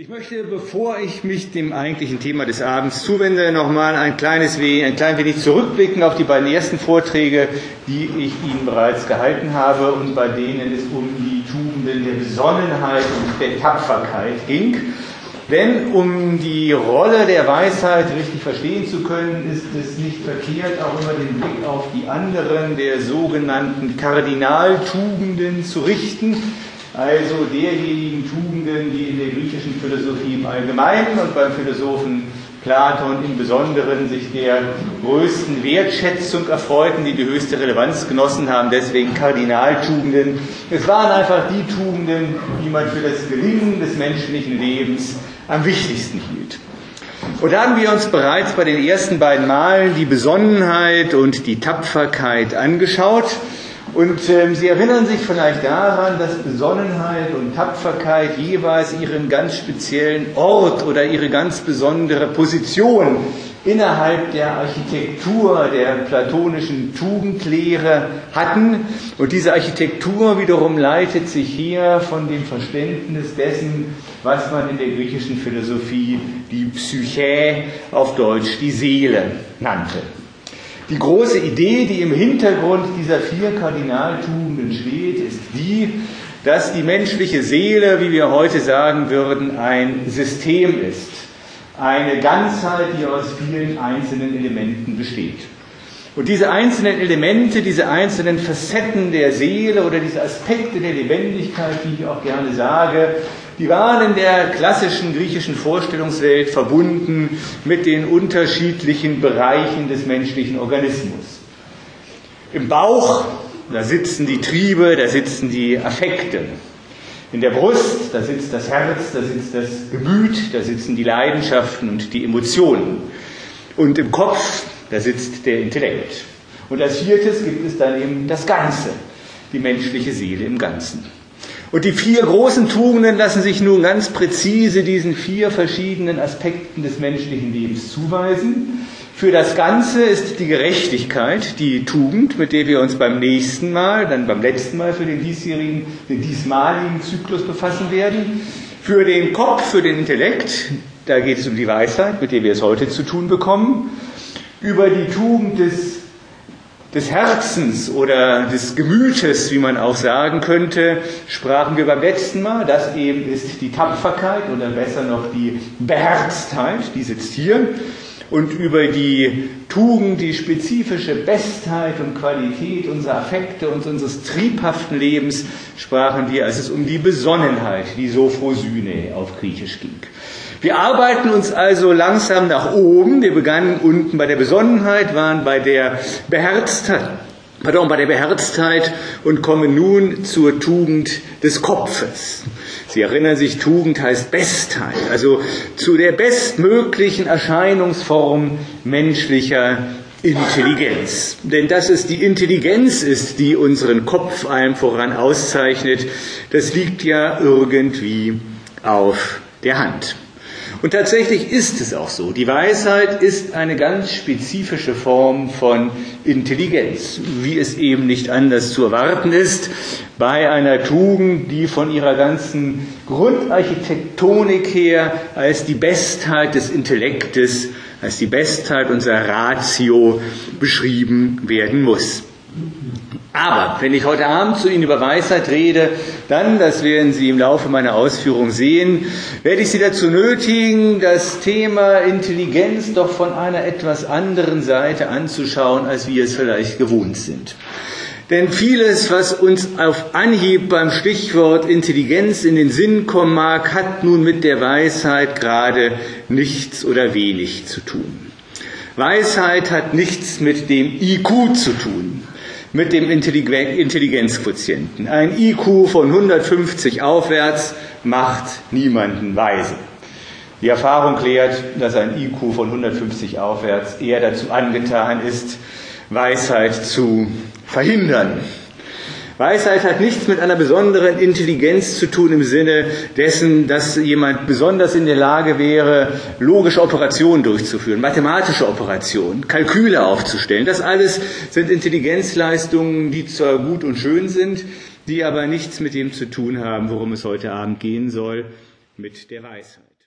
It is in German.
Ich möchte, bevor ich mich dem eigentlichen Thema des Abends zuwende, nochmal ein kleines wenig, ein klein wenig zurückblicken auf die beiden ersten Vorträge, die ich Ihnen bereits gehalten habe und bei denen es um die Tugenden der Besonnenheit und der Tapferkeit ging. Denn um die Rolle der Weisheit richtig verstehen zu können, ist es nicht verkehrt, auch immer den Blick auf die anderen der sogenannten Kardinaltugenden zu richten, also derjenigen Tugenden, die in der griechischen Philosophie im Allgemeinen und beim Philosophen Platon im Besonderen sich der größten Wertschätzung erfreuten, die die höchste Relevanz genossen haben, deswegen Kardinaltugenden. Es waren einfach die Tugenden, die man für das Gelingen des menschlichen Lebens am wichtigsten hielt. Und da haben wir uns bereits bei den ersten beiden Malen die Besonnenheit und die Tapferkeit angeschaut. Und ähm, Sie erinnern sich vielleicht daran, dass Besonnenheit und Tapferkeit jeweils ihren ganz speziellen Ort oder ihre ganz besondere Position innerhalb der Architektur der platonischen Tugendlehre hatten. Und diese Architektur wiederum leitet sich hier von dem Verständnis dessen, was man in der griechischen Philosophie die Psyche, auf Deutsch die Seele, nannte. Die große Idee, die im Hintergrund dieser vier Kardinaltugenden steht, ist die, dass die menschliche Seele, wie wir heute sagen würden, ein System ist. Eine Ganzheit, die aus vielen einzelnen Elementen besteht. Und diese einzelnen Elemente, diese einzelnen Facetten der Seele oder diese Aspekte der Lebendigkeit, die ich auch gerne sage, die waren in der klassischen griechischen Vorstellungswelt verbunden mit den unterschiedlichen Bereichen des menschlichen Organismus. Im Bauch, da sitzen die Triebe, da sitzen die Affekte. In der Brust, da sitzt das Herz, da sitzt das Gemüt, da sitzen die Leidenschaften und die Emotionen. Und im Kopf, da sitzt der Intellekt. Und als viertes gibt es dann eben das Ganze, die menschliche Seele im Ganzen. Und die vier großen Tugenden lassen sich nun ganz präzise diesen vier verschiedenen Aspekten des menschlichen Lebens zuweisen. Für das Ganze ist die Gerechtigkeit die Tugend, mit der wir uns beim nächsten Mal, dann beim letzten Mal für den diesjährigen, den diesmaligen Zyklus befassen werden. Für den Kopf, für den Intellekt, da geht es um die Weisheit, mit der wir es heute zu tun bekommen. Über die Tugend des des Herzens oder des Gemütes, wie man auch sagen könnte, sprachen wir beim letzten Mal. Das eben ist die Tapferkeit oder besser noch die Beherztheit, die sitzt hier. Und über die Tugend, die spezifische Bestheit und Qualität unserer Affekte und unseres triebhaften Lebens sprachen wir, als es um die Besonnenheit, die Sophrosyne auf Griechisch ging. Wir arbeiten uns also langsam nach oben. Wir begannen unten bei der Besonnenheit, waren bei der Beherztheit, pardon, bei der Beherztheit und kommen nun zur Tugend des Kopfes. Sie erinnern sich, Tugend heißt Bestheit, also zu der bestmöglichen Erscheinungsform menschlicher Intelligenz. Denn dass es die Intelligenz ist, die unseren Kopf allem voran auszeichnet, das liegt ja irgendwie auf der Hand. Und tatsächlich ist es auch so. Die Weisheit ist eine ganz spezifische Form von Intelligenz, wie es eben nicht anders zu erwarten ist bei einer Tugend, die von ihrer ganzen Grundarchitektonik her als die Bestheit des Intellektes, als die Bestheit unserer Ratio beschrieben werden muss. Aber wenn ich heute Abend zu Ihnen über Weisheit rede, dann, das werden Sie im Laufe meiner Ausführung sehen, werde ich Sie dazu nötigen, das Thema Intelligenz doch von einer etwas anderen Seite anzuschauen, als wir es vielleicht gewohnt sind. Denn vieles, was uns auf Anhieb beim Stichwort Intelligenz in den Sinn kommen mag, hat nun mit der Weisheit gerade nichts oder wenig zu tun. Weisheit hat nichts mit dem IQ zu tun mit dem Intelligenzquotienten. Ein IQ von 150 aufwärts macht niemanden weise. Die Erfahrung lehrt, dass ein IQ von 150 aufwärts eher dazu angetan ist, Weisheit zu verhindern. Weisheit hat nichts mit einer besonderen Intelligenz zu tun im Sinne dessen, dass jemand besonders in der Lage wäre, logische Operationen durchzuführen, mathematische Operationen, Kalküle aufzustellen. Das alles sind Intelligenzleistungen, die zwar gut und schön sind, die aber nichts mit dem zu tun haben, worum es heute Abend gehen soll, mit der Weisheit.